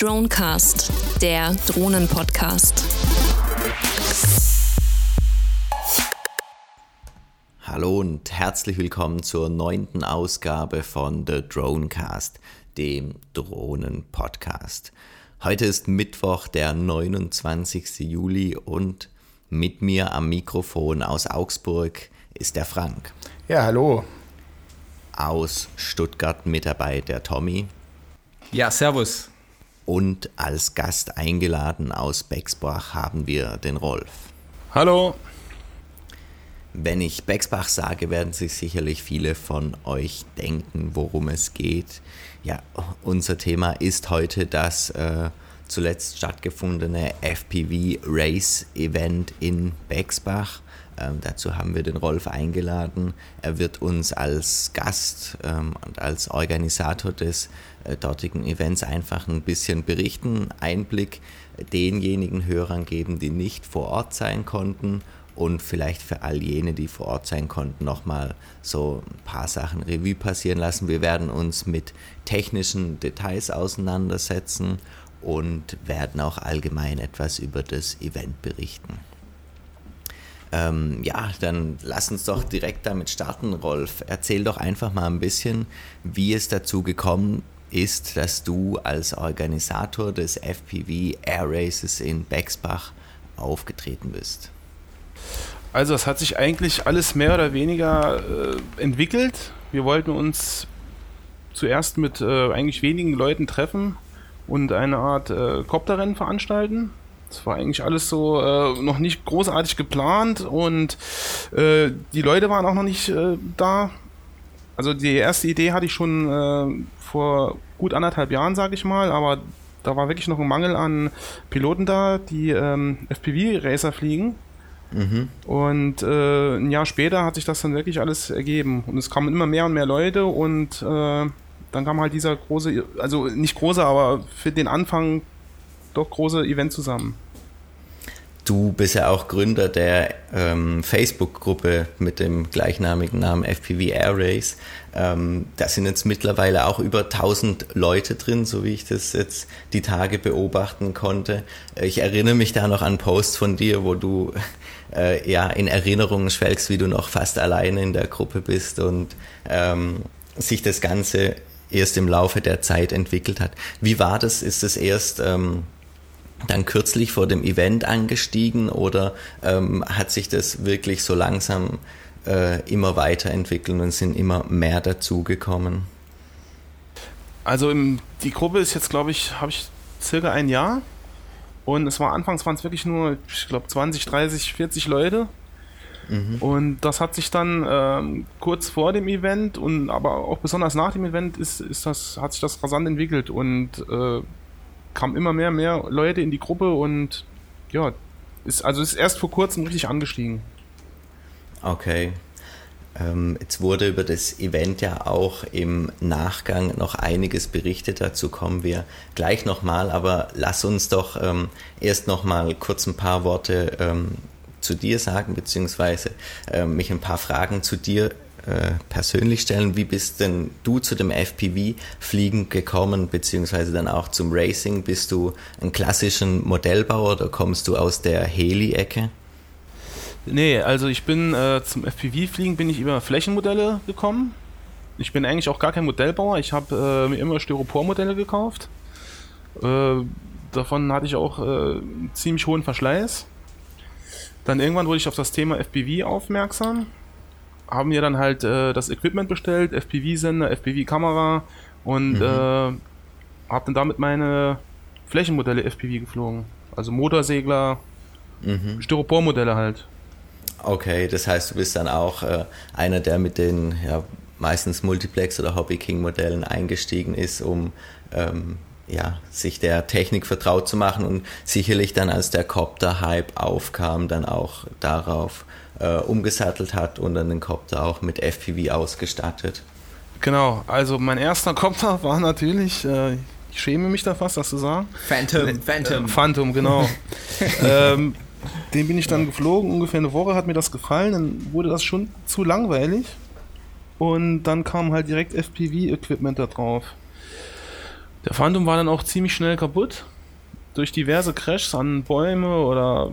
Dronecast, der Drohnen-Podcast. Hallo und herzlich willkommen zur neunten Ausgabe von The Dronecast, dem Drohnen-Podcast. Heute ist Mittwoch, der 29. Juli und mit mir am Mikrofon aus Augsburg ist der Frank. Ja, hallo. Aus Stuttgart mit dabei der Tommy. Ja, servus. Und als Gast eingeladen aus Bexbach haben wir den Rolf. Hallo. Wenn ich Bexbach sage, werden sich sicherlich viele von euch denken, worum es geht. Ja, unser Thema ist heute das äh, zuletzt stattgefundene FPV Race Event in Bexbach. Ähm, dazu haben wir den Rolf eingeladen. Er wird uns als Gast ähm, und als Organisator des dortigen Events einfach ein bisschen berichten, Einblick denjenigen Hörern geben, die nicht vor Ort sein konnten und vielleicht für all jene, die vor Ort sein konnten, nochmal so ein paar Sachen Revue passieren lassen. Wir werden uns mit technischen Details auseinandersetzen und werden auch allgemein etwas über das Event berichten. Ähm, ja, dann lass uns doch direkt damit starten, Rolf. Erzähl doch einfach mal ein bisschen, wie es dazu gekommen ist, dass du als Organisator des FPV Air Races in Bexbach aufgetreten bist. Also es hat sich eigentlich alles mehr oder weniger äh, entwickelt. Wir wollten uns zuerst mit äh, eigentlich wenigen Leuten treffen und eine Art äh, Kopterrennen veranstalten. Das war eigentlich alles so äh, noch nicht großartig geplant und äh, die Leute waren auch noch nicht äh, da. Also die erste Idee hatte ich schon äh, vor gut anderthalb Jahren, sage ich mal, aber da war wirklich noch ein Mangel an Piloten da, die ähm, FPV-Racer fliegen. Mhm. Und äh, ein Jahr später hat sich das dann wirklich alles ergeben. Und es kamen immer mehr und mehr Leute und äh, dann kam halt dieser große, also nicht große, aber für den Anfang doch große Event zusammen. Du bist ja auch Gründer der ähm, Facebook-Gruppe mit dem gleichnamigen Namen FPV Air Race. Ähm, da sind jetzt mittlerweile auch über 1000 Leute drin, so wie ich das jetzt die Tage beobachten konnte. Ich erinnere mich da noch an Posts von dir, wo du äh, ja in Erinnerungen schwelgst, wie du noch fast alleine in der Gruppe bist und ähm, sich das Ganze erst im Laufe der Zeit entwickelt hat. Wie war das? Ist es erst ähm, dann kürzlich vor dem Event angestiegen oder ähm, hat sich das wirklich so langsam äh, immer weiterentwickelt und sind immer mehr dazugekommen? Also im, die Gruppe ist jetzt, glaube ich, habe ich circa ein Jahr und es war anfangs waren es wirklich nur, ich glaube, 20, 30, 40 Leute. Mhm. Und das hat sich dann ähm, kurz vor dem Event und aber auch besonders nach dem Event ist, ist das, hat sich das rasant entwickelt und äh, kamen immer mehr mehr Leute in die Gruppe und ja, ist, also ist erst vor kurzem richtig angestiegen. Okay. Ähm, jetzt wurde über das Event ja auch im Nachgang noch einiges berichtet. Dazu kommen wir gleich nochmal. Aber lass uns doch ähm, erst nochmal kurz ein paar Worte ähm, zu dir sagen, beziehungsweise äh, mich ein paar Fragen zu dir äh, persönlich stellen. Wie bist denn du zu dem FPV-Fliegen gekommen, beziehungsweise dann auch zum Racing? Bist du ein klassischen Modellbauer oder kommst du aus der Heli-Ecke? Nee, also ich bin äh, zum FPV-Fliegen bin ich über Flächenmodelle gekommen. Ich bin eigentlich auch gar kein Modellbauer. Ich habe äh, mir immer Styropormodelle gekauft. Äh, davon hatte ich auch äh, ziemlich hohen Verschleiß. Dann irgendwann wurde ich auf das Thema FPV aufmerksam haben wir dann halt äh, das Equipment bestellt, FPV-Sender, FPV-Kamera und mhm. äh, habe dann damit meine Flächenmodelle FPV geflogen. Also Motorsegler, mhm. Styropormodelle halt. Okay, das heißt, du bist dann auch äh, einer, der mit den ja, meistens Multiplex- oder Hobby-King-Modellen eingestiegen ist, um ähm, ja, sich der Technik vertraut zu machen und sicherlich dann, als der Copter-Hype aufkam, dann auch darauf äh, umgesattelt hat und dann den Copter auch mit FPV ausgestattet. Genau, also mein erster Copter war natürlich, äh, ich schäme mich da fast, das zu sagen. Phantom, äh, Phantom. Äh, Phantom, genau. ähm, den bin ich dann geflogen, ungefähr eine Woche hat mir das gefallen, dann wurde das schon zu langweilig und dann kam halt direkt FPV-Equipment da drauf. Der Phantom war dann auch ziemlich schnell kaputt. Durch diverse Crashs an Bäume oder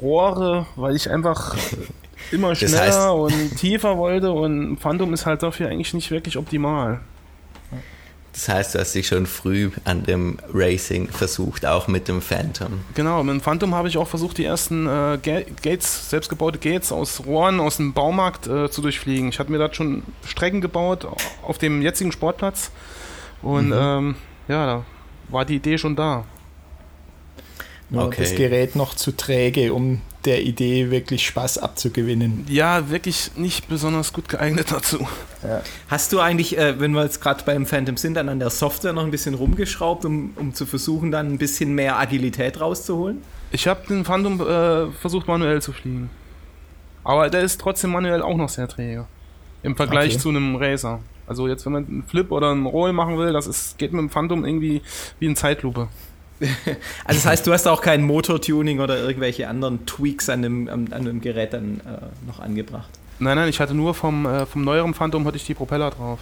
Rohre, weil ich einfach immer schneller das heißt, und tiefer wollte und Phantom ist halt dafür eigentlich nicht wirklich optimal. Das heißt, du hast dich schon früh an dem Racing versucht, auch mit dem Phantom. Genau, mit dem Phantom habe ich auch versucht, die ersten äh, Gates, selbstgebaute Gates aus Rohren aus dem Baumarkt äh, zu durchfliegen. Ich hatte mir da schon Strecken gebaut auf dem jetzigen Sportplatz und mhm. ähm, ja, da war die Idee schon da. Nur okay. das Gerät noch zu träge, um der Idee wirklich Spaß abzugewinnen. Ja, wirklich nicht besonders gut geeignet dazu. Ja. Hast du eigentlich, äh, wenn wir jetzt gerade beim Phantom sind, dann an der Software noch ein bisschen rumgeschraubt, um, um zu versuchen, dann ein bisschen mehr Agilität rauszuholen? Ich habe den Phantom äh, versucht manuell zu fliegen. Aber der ist trotzdem manuell auch noch sehr träge. Im Vergleich okay. zu einem Racer. Also jetzt, wenn man einen Flip oder einen Roll machen will, das ist, geht mit dem Phantom irgendwie wie in Zeitlupe. also das heißt, du hast auch kein Motortuning oder irgendwelche anderen Tweaks an dem, an, an dem Gerät dann äh, noch angebracht? Nein, nein, ich hatte nur vom, äh, vom neueren Phantom hatte ich die Propeller drauf.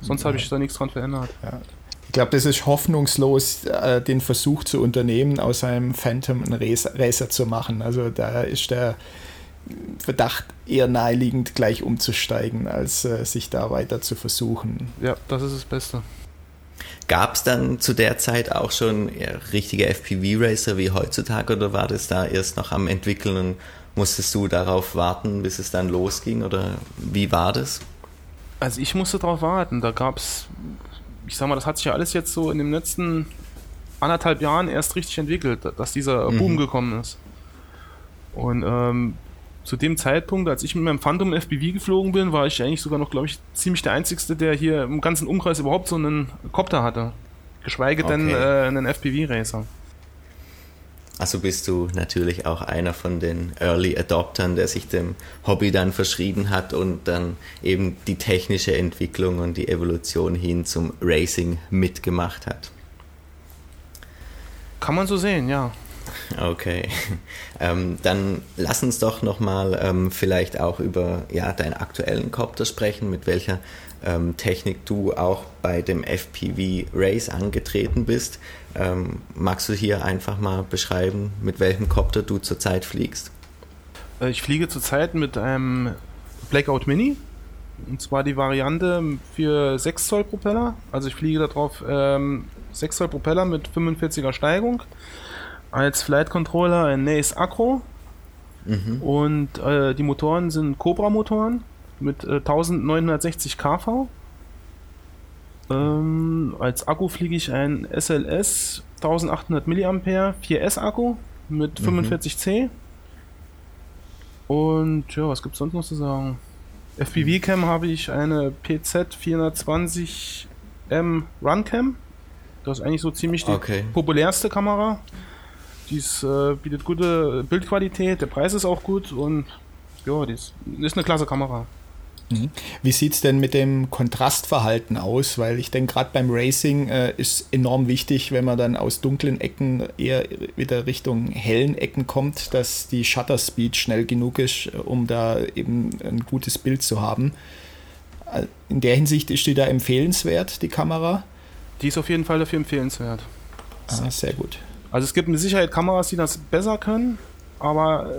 Sonst ja. habe ich da nichts dran verändert. Ja. Ich glaube, das ist hoffnungslos, äh, den Versuch zu unternehmen, aus einem Phantom einen Racer zu machen. Also da ist der Verdacht eher naheliegend, gleich umzusteigen, als äh, sich da weiter zu versuchen. Ja, das ist das Beste. Gab es dann zu der Zeit auch schon richtige FPV-Racer wie heutzutage oder war das da erst noch am entwickeln und musstest du darauf warten, bis es dann losging oder wie war das? Also ich musste darauf warten. Da gab es, ich sag mal, das hat sich ja alles jetzt so in den letzten anderthalb Jahren erst richtig entwickelt, dass dieser Boom mhm. gekommen ist. Und ähm, zu dem Zeitpunkt, als ich mit meinem Phantom FPV geflogen bin, war ich eigentlich sogar noch, glaube ich, ziemlich der Einzige, der hier im ganzen Umkreis überhaupt so einen Copter hatte. Geschweige okay. denn äh, einen FPV-Racer. Also bist du natürlich auch einer von den Early Adoptern, der sich dem Hobby dann verschrieben hat und dann eben die technische Entwicklung und die Evolution hin zum Racing mitgemacht hat. Kann man so sehen, ja. Okay, ähm, dann lass uns doch nochmal ähm, vielleicht auch über ja, deinen aktuellen Copter sprechen, mit welcher ähm, Technik du auch bei dem FPV Race angetreten bist. Ähm, magst du hier einfach mal beschreiben, mit welchem Copter du zurzeit fliegst? Äh, ich fliege zurzeit mit einem Blackout Mini. Und zwar die Variante für 6 Zoll Propeller. Also ich fliege darauf ähm, 6 Zoll Propeller mit 45er Steigung als Flight Controller ein Nace Acro. Mhm. Und äh, die Motoren sind Cobra Motoren mit äh, 1960 kV. Ähm, als Akku fliege ich ein SLS 1800 mAh 4S Akku mit 45C. Mhm. Und ja, was gibt es sonst noch zu sagen? FPV Cam habe ich eine PZ 420M Runcam. Das ist eigentlich so ziemlich die okay. populärste Kamera. Die äh, bietet gute Bildqualität, der Preis ist auch gut und ja, die ist, ist eine klasse Kamera. Mhm. Wie sieht es denn mit dem Kontrastverhalten aus? Weil ich denke, gerade beim Racing äh, ist enorm wichtig, wenn man dann aus dunklen Ecken eher wieder Richtung hellen Ecken kommt, dass die Shutter Speed schnell genug ist, um da eben ein gutes Bild zu haben. Äh, in der Hinsicht ist die da empfehlenswert, die Kamera? Die ist auf jeden Fall dafür empfehlenswert. Ah, sehr gut. Also es gibt mit Sicherheit Kameras, die das besser können, aber äh,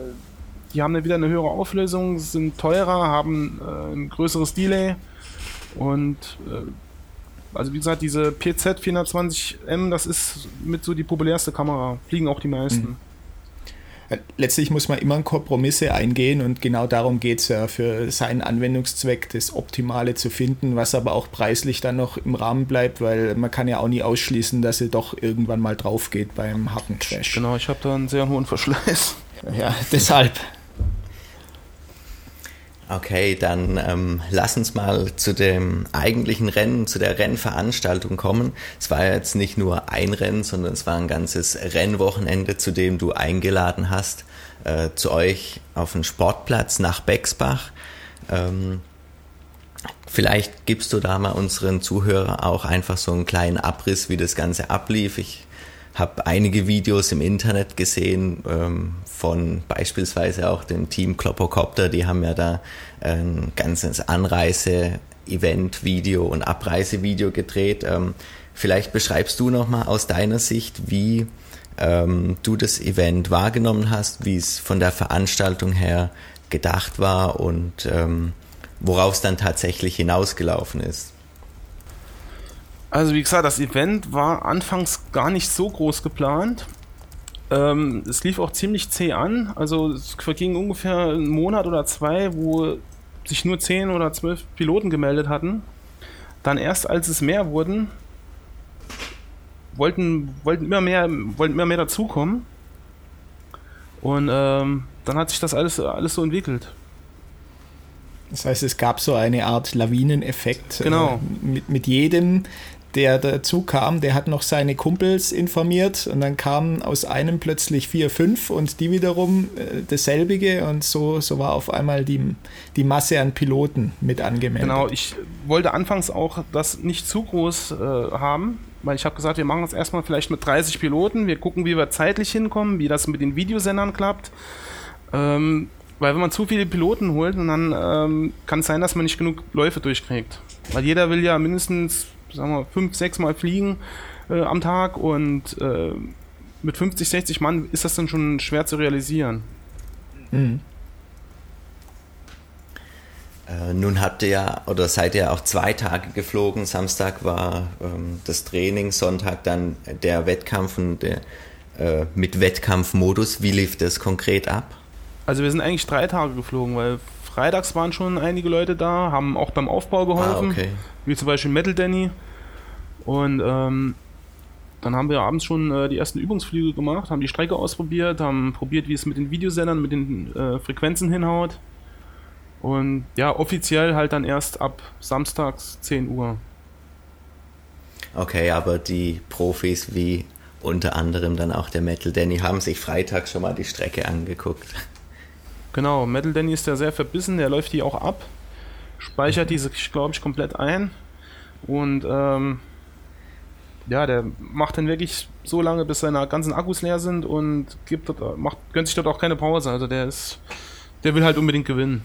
die haben dann wieder eine höhere Auflösung, sind teurer, haben äh, ein größeres Delay und äh, also wie gesagt, diese PZ 420M, das ist mit so die populärste Kamera, fliegen auch die meisten. Mhm letztlich muss man immer Kompromisse eingehen und genau darum geht es ja, für seinen Anwendungszweck das Optimale zu finden, was aber auch preislich dann noch im Rahmen bleibt, weil man kann ja auch nie ausschließen, dass sie doch irgendwann mal drauf geht beim harten Crash. Genau, ich habe da einen sehr hohen Verschleiß. Ja, deshalb. Okay, dann ähm, lass uns mal zu dem eigentlichen Rennen, zu der Rennveranstaltung kommen. Es war jetzt nicht nur ein Rennen, sondern es war ein ganzes Rennwochenende, zu dem du eingeladen hast, äh, zu euch auf den Sportplatz nach Bexbach. Ähm, vielleicht gibst du da mal unseren Zuhörern auch einfach so einen kleinen Abriss, wie das Ganze ablief. Ich habe einige Videos im Internet gesehen ähm, von beispielsweise auch dem Team Kloppocopter. Die haben ja da ein ganzes Anreise-Event-Video und Abreisevideo gedreht. Ähm, vielleicht beschreibst du nochmal aus deiner Sicht, wie ähm, du das Event wahrgenommen hast, wie es von der Veranstaltung her gedacht war und ähm, worauf es dann tatsächlich hinausgelaufen ist. Also wie gesagt, das Event war anfangs gar nicht so groß geplant. Ähm, es lief auch ziemlich zäh an. Also es verging ungefähr einen Monat oder zwei, wo sich nur zehn oder zwölf Piloten gemeldet hatten. Dann erst als es mehr wurden, wollten, wollten immer mehr, wollten immer mehr dazukommen. Und ähm, dann hat sich das alles, alles so entwickelt. Das heißt, es gab so eine Art Lawineneffekt. Genau. Äh, mit, mit jedem, der dazu kam, der hat noch seine Kumpels informiert und dann kamen aus einem plötzlich vier, fünf und die wiederum äh, dasselbige und so, so war auf einmal die, die Masse an Piloten mit angemeldet. Genau, ich wollte anfangs auch das nicht zu groß äh, haben, weil ich habe gesagt, wir machen das erstmal vielleicht mit 30 Piloten, wir gucken, wie wir zeitlich hinkommen, wie das mit den Videosendern klappt. Ähm, weil wenn man zu viele Piloten holt, dann ähm, kann es sein, dass man nicht genug Läufe durchkriegt. Weil jeder will ja mindestens sagen wir, fünf, sechs Mal fliegen äh, am Tag und äh, mit 50, 60 Mann ist das dann schon schwer zu realisieren. Mhm. Äh, nun habt ihr ja oder seid ihr auch zwei Tage geflogen. Samstag war ähm, das Training, Sonntag dann der Wettkampf und der, äh, mit Wettkampfmodus. Wie lief das konkret ab? Also wir sind eigentlich drei Tage geflogen, weil freitags waren schon einige Leute da, haben auch beim Aufbau geholfen, ah, okay. wie zum Beispiel Metal Danny. Und ähm, dann haben wir abends schon äh, die ersten Übungsflüge gemacht, haben die Strecke ausprobiert, haben probiert, wie es mit den Videosendern, mit den äh, Frequenzen hinhaut. Und ja, offiziell halt dann erst ab samstags 10 Uhr. Okay, aber die Profis wie unter anderem dann auch der Metal Danny haben sich Freitag schon mal die Strecke angeguckt. Genau, Metal Danny ist ja sehr verbissen, der läuft die auch ab, speichert diese, glaube ich, komplett ein und ähm, ja, der macht dann wirklich so lange, bis seine ganzen Akkus leer sind und gibt dort, macht, gönnt sich dort auch keine Pause. Also der ist, der will halt unbedingt gewinnen.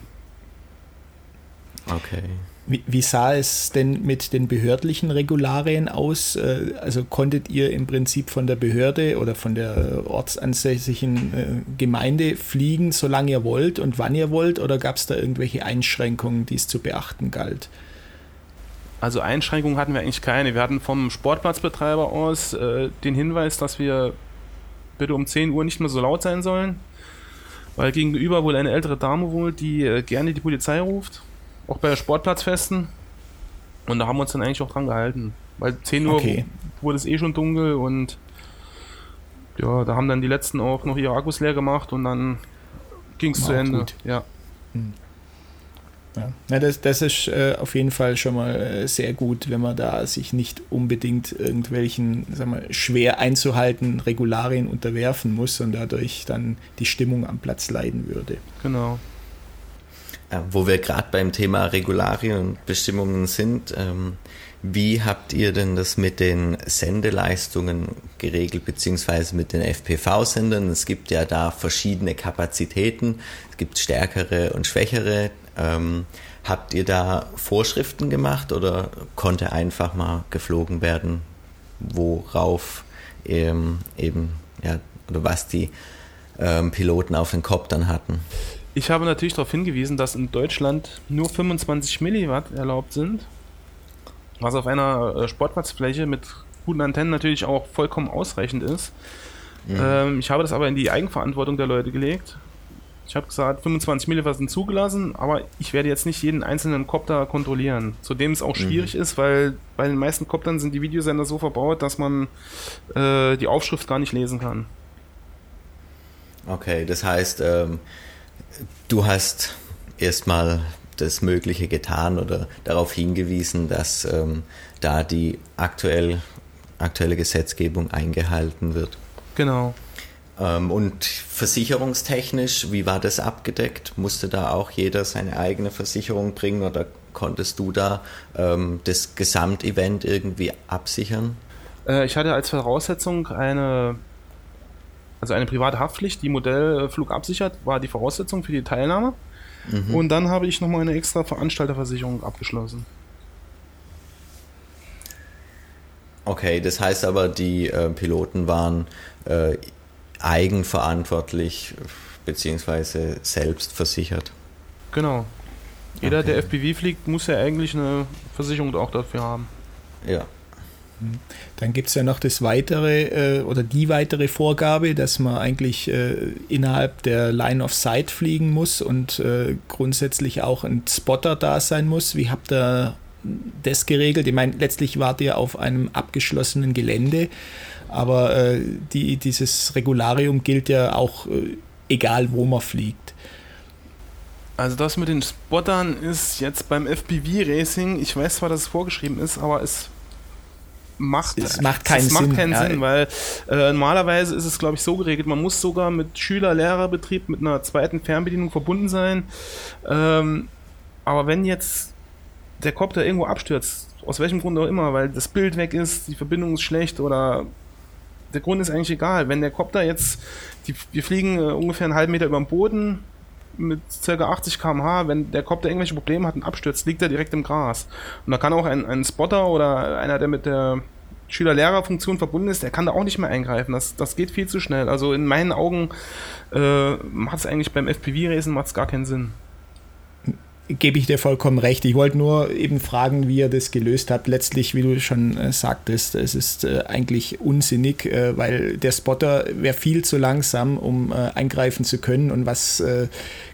Okay. Wie, wie, sah es denn mit den behördlichen Regularien aus? Äh, also konntet ihr im Prinzip von der Behörde oder von der ortsansässigen äh, Gemeinde fliegen, solange ihr wollt und wann ihr wollt? Oder gab es da irgendwelche Einschränkungen, die es zu beachten galt? Also Einschränkungen hatten wir eigentlich keine. Wir hatten vom Sportplatzbetreiber aus äh, den Hinweis, dass wir bitte um 10 Uhr nicht mehr so laut sein sollen, weil gegenüber wohl eine ältere Dame wohnt, die äh, gerne die Polizei ruft auch bei Sportplatzfesten. Und da haben wir uns dann eigentlich auch dran gehalten. Weil 10 Uhr okay. wurde es eh schon dunkel und ja, da haben dann die letzten auch noch ihre Akkus leer gemacht und dann ging es zu Ende. Gut. Ja. Hm. Ja, ja das, das ist äh, auf jeden Fall schon mal äh, sehr gut, wenn man da sich nicht unbedingt irgendwelchen sagen wir, schwer einzuhalten Regularien unterwerfen muss und dadurch dann die Stimmung am Platz leiden würde. Genau. Wo wir gerade beim Thema Regularien und Bestimmungen sind, ähm, wie habt ihr denn das mit den Sendeleistungen geregelt, beziehungsweise mit den FPV-Sendern? Es gibt ja da verschiedene Kapazitäten, es gibt stärkere und schwächere. Ähm, habt ihr da Vorschriften gemacht oder konnte einfach mal geflogen werden, worauf ähm, eben, ja, oder was die Piloten auf den Kopf dann hatten? Ich habe natürlich darauf hingewiesen, dass in Deutschland nur 25 Milliwatt erlaubt sind, was auf einer äh, Sportplatzfläche mit guten Antennen natürlich auch vollkommen ausreichend ist. Mhm. Ähm, ich habe das aber in die Eigenverantwortung der Leute gelegt. Ich habe gesagt, 25 Milliwatt sind zugelassen, aber ich werde jetzt nicht jeden einzelnen Kopter kontrollieren. Zudem es auch mhm. schwierig mhm. ist, weil bei den meisten Koptern sind die Videosender so verbaut, dass man äh, die Aufschrift gar nicht lesen kann. Okay, das heißt, ähm, Du hast erstmal das Mögliche getan oder darauf hingewiesen, dass ähm, da die aktuell, aktuelle Gesetzgebung eingehalten wird. Genau. Ähm, und versicherungstechnisch, wie war das abgedeckt? Musste da auch jeder seine eigene Versicherung bringen oder konntest du da ähm, das Gesamtevent irgendwie absichern? Äh, ich hatte als Voraussetzung eine also eine private Haftpflicht, die Modellflug absichert, war die Voraussetzung für die Teilnahme. Mhm. Und dann habe ich nochmal eine extra Veranstalterversicherung abgeschlossen. Okay, das heißt aber, die äh, Piloten waren äh, eigenverantwortlich beziehungsweise selbst versichert. Genau. Jeder, Okay. der FPV fliegt, muss ja eigentlich eine Versicherung auch dafür haben. Ja. Dann gibt es ja noch das weitere äh, oder die weitere Vorgabe, dass man eigentlich äh, innerhalb der Line of Sight fliegen muss und äh, grundsätzlich auch ein Spotter da sein muss. Wie habt ihr das geregelt? Ich meine, letztlich wart ihr auf einem abgeschlossenen Gelände, aber äh, die, dieses Regularium gilt ja auch äh, egal, wo man fliegt. Also das mit den Spottern ist jetzt beim FPV-Racing, ich weiß zwar, dass es vorgeschrieben ist, aber es macht, Es macht keinen es macht Sinn, keinen ja. Sinn, weil äh, normalerweise ist es, glaube ich, so geregelt, man muss sogar mit Schüler-Lehrer-Betrieb mit einer zweiten Fernbedienung verbunden sein. Ähm, aber wenn jetzt der Kopter irgendwo abstürzt, aus welchem Grund auch immer, weil das Bild weg ist, die Verbindung ist schlecht oder der Grund ist eigentlich egal. Wenn der Kopter jetzt, die, wir fliegen äh, ungefähr einen halben Meter über dem Boden mit ca. 80 km/h, wenn der Kopter irgendwelche Probleme hat und abstürzt, liegt er direkt im Gras. Und da kann auch ein, ein Spotter oder einer, der mit der Schüler-Lehrer-Funktion verbunden ist, der kann da auch nicht mehr eingreifen. Das, das geht viel zu schnell. Also in meinen Augen äh, macht es eigentlich beim FPV-Racen gar keinen Sinn. Gebe ich dir vollkommen recht. Ich wollte nur eben fragen, wie ihr das gelöst habt. Letztlich, wie du schon äh, sagtest, es ist äh, eigentlich unsinnig, äh, weil der Spotter wäre viel zu langsam, um äh, eingreifen zu können. Und was äh,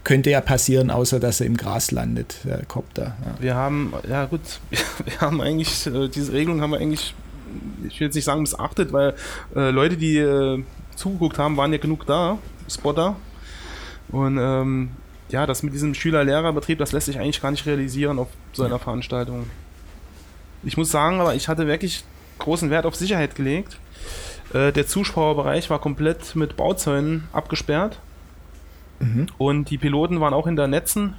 könnte ja passieren, außer dass er im Gras landet, der Copter. Ja. Wir haben, ja gut, wir haben eigentlich, äh, diese Regelung haben wir eigentlich, ich will jetzt nicht sagen missachtet, weil Leute, die zugeguckt haben, waren ja genug da, Spotter. Und ähm, ja, das mit diesem Schüler-Lehrer-Betrieb, das lässt sich eigentlich gar nicht realisieren auf so einer Veranstaltung. Ich muss sagen, aber ich hatte wirklich großen Wert auf Sicherheit gelegt. Äh, der Zuschauerbereich war komplett mit Bauzäunen abgesperrt. Und die Piloten waren auch hinter Netzen,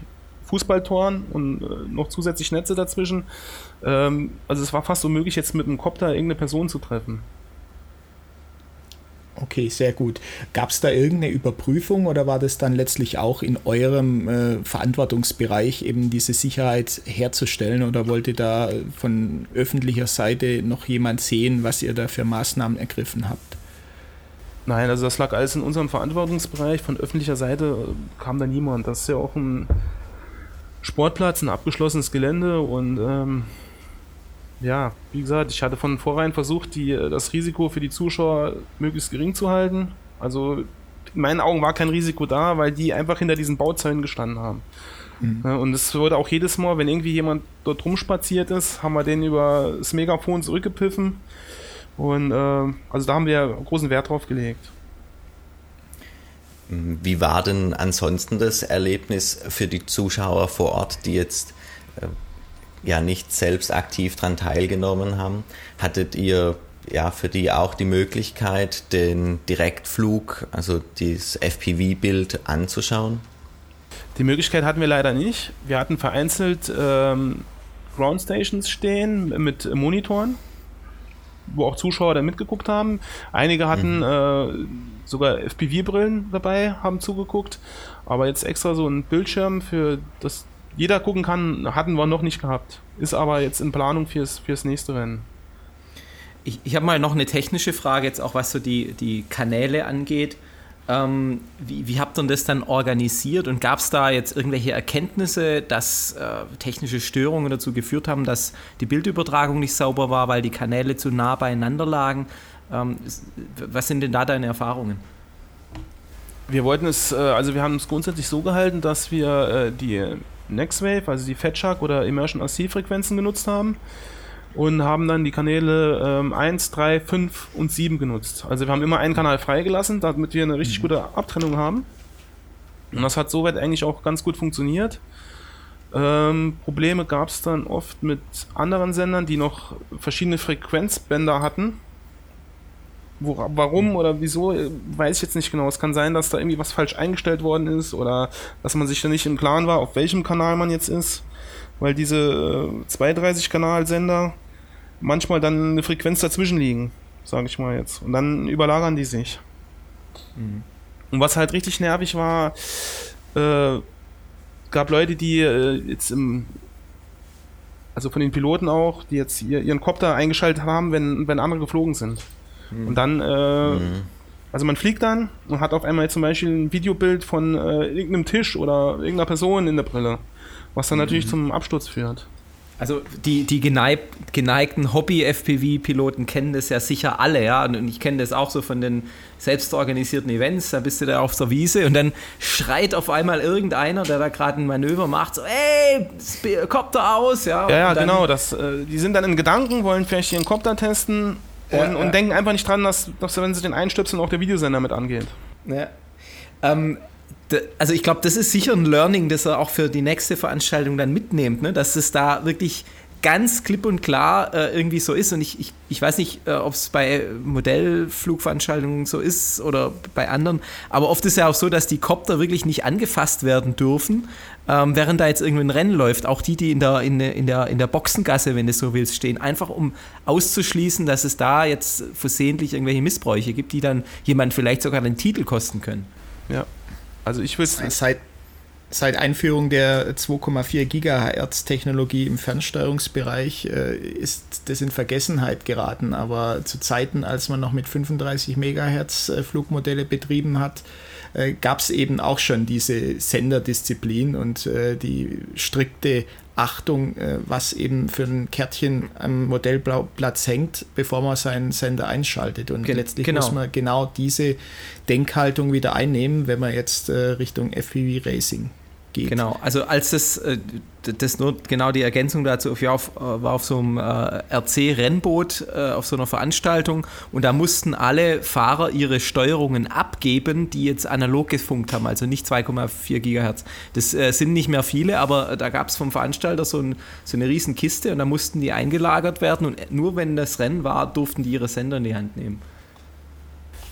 Fußballtoren und äh, noch zusätzlich Netze dazwischen. Ähm, also es war fast unmöglich, jetzt mit einem Kopter irgendeine Person zu treffen. Okay, sehr gut. Gab es da irgendeine Überprüfung oder war das dann letztlich auch in eurem äh, Verantwortungsbereich, eben diese Sicherheit herzustellen oder wollte da äh, von öffentlicher Seite noch jemand sehen, was ihr da für Maßnahmen ergriffen habt? Nein, also das lag alles in unserem Verantwortungsbereich. Von öffentlicher Seite äh, kam da niemand. Das ist ja auch ein Sportplatz, ein abgeschlossenes Gelände und ähm, ja, wie gesagt, ich hatte von vornherein versucht, die, äh, das Risiko für die Zuschauer möglichst gering zu halten. Also in meinen Augen war kein Risiko da, weil die einfach hinter diesen Bauzäunen gestanden haben. Ja, und es wurde auch jedes Mal, wenn irgendwie jemand dort rumspaziert ist, haben wir den über das Megafon zurückgepfiffen. Und äh, also da haben wir großen Wert drauf gelegt. Wie war denn ansonsten das Erlebnis für die Zuschauer vor Ort, die jetzt äh, ja nicht selbst aktiv daran teilgenommen haben? Hattet ihr ja für die auch die Möglichkeit, den Direktflug, also das FPV-Bild anzuschauen? Die Möglichkeit hatten wir leider nicht. Wir hatten vereinzelt ähm, Ground Stations stehen mit Monitoren, wo auch Zuschauer dann mitgeguckt haben. Einige hatten äh, sogar FPV-Brillen dabei, haben zugeguckt. Aber jetzt extra so ein Bildschirm, für das jeder gucken kann, hatten wir noch nicht gehabt. Ist aber jetzt in Planung fürs, fürs nächste Rennen. Ich, ich habe mal noch eine technische Frage, jetzt auch was so die, die Kanäle angeht. Ähm, wie, wie habt ihr das dann organisiert und gab es da jetzt irgendwelche Erkenntnisse, dass äh, technische Störungen dazu geführt haben, dass die Bildübertragung nicht sauber war, weil die Kanäle zu nah beieinander lagen? Ähm, was sind denn da deine Erfahrungen? Wir wollten es, äh, also wir haben es grundsätzlich so gehalten, dass wir äh, die Nextwave, also die FetShark oder Immersion RC Frequenzen genutzt haben und haben dann die Kanäle ähm, 1, 3, 5 und 7 genutzt. Also wir haben immer einen Kanal freigelassen, damit wir eine richtig gute Abtrennung haben. Und das hat soweit eigentlich auch ganz gut funktioniert. Ähm, Probleme gab es dann oft mit anderen Sendern, die noch verschiedene Frequenzbänder hatten. Wo, warum oder wieso, äh, weiß ich jetzt nicht genau. Es kann sein, dass da irgendwie was falsch eingestellt worden ist oder dass man sich da nicht im Klaren war, auf welchem Kanal man jetzt ist. Weil diese äh, 32-Kanal-Sender manchmal dann eine Frequenz dazwischen liegen, sage ich mal jetzt. Und dann überlagern die sich. Und was halt richtig nervig war, äh, gab Leute, die äh, jetzt im Also von den Piloten auch, die jetzt ihr, ihren Kopter eingeschaltet haben, wenn, wenn andere geflogen sind. Mhm. Und dann, äh, mhm. also man fliegt dann und hat auf einmal zum Beispiel ein Videobild von äh, irgendeinem Tisch oder irgendeiner Person in der Brille, was dann mhm. natürlich zum Absturz führt. Also die, die geneig, geneigten Hobby-FPV-Piloten kennen das ja sicher alle, ja. Und ich kenne das auch so von den selbstorganisierten Events. Da bist du da auf der Wiese und dann schreit auf einmal irgendeiner, der da gerade ein Manöver macht, so, ey, Kopter aus, ja. Ja, ja, genau. Das, äh, die sind dann in Gedanken, wollen vielleicht ihren Kopter testen und, ja, und denken einfach nicht dran, dass, dass wenn sie den einstöpseln, auch der Videosender mit angeht. Ja. Ähm, also ich glaube, das ist sicher ein Learning, das er auch für die nächste Veranstaltung dann mitnimmt, ne? dass es da wirklich ganz klipp und klar äh, irgendwie so ist. Und ich, ich, ich weiß nicht, äh, ob es bei Modellflugveranstaltungen so ist oder bei anderen, aber oft ist ja auch so, dass die Copter wirklich nicht angefasst werden dürfen, ähm, während da jetzt irgendwie ein Rennen läuft. Auch die, die in der, in, in, der, in der Boxengasse, wenn du so willst, stehen. Einfach um auszuschließen, dass es da jetzt versehentlich irgendwelche Missbräuche gibt, die dann jemand vielleicht sogar den Titel kosten können. Ja, also ich will seit, seit Einführung der 2,4 Gigahertz Technologie im Fernsteuerungsbereich äh, ist das in Vergessenheit geraten. Aber zu Zeiten, als man noch mit 35 Megahertz äh, Flugmodelle betrieben hat, äh, gab es eben auch schon diese Senderdisziplin und äh, die strikte Achtung, was eben für ein Kärtchen am Modellplatz hängt, bevor man seinen Sender einschaltet. Und Ge letztlich genau. muss man genau diese Denkhaltung wieder einnehmen, wenn man jetzt Richtung FPV Racing geht. Genau, also als das, äh, das nur genau die Ergänzung dazu war auf, war auf so einem RC-Rennboot auf so einer Veranstaltung und da mussten alle Fahrer ihre Steuerungen abgeben, die jetzt analog gefunkt haben, also nicht 2,4 Gigahertz. Das sind nicht mehr viele, aber da gab es vom Veranstalter so, ein, so eine riesen Kiste und da mussten die eingelagert werden und nur wenn das Rennen war, durften die ihre Sender in die Hand nehmen.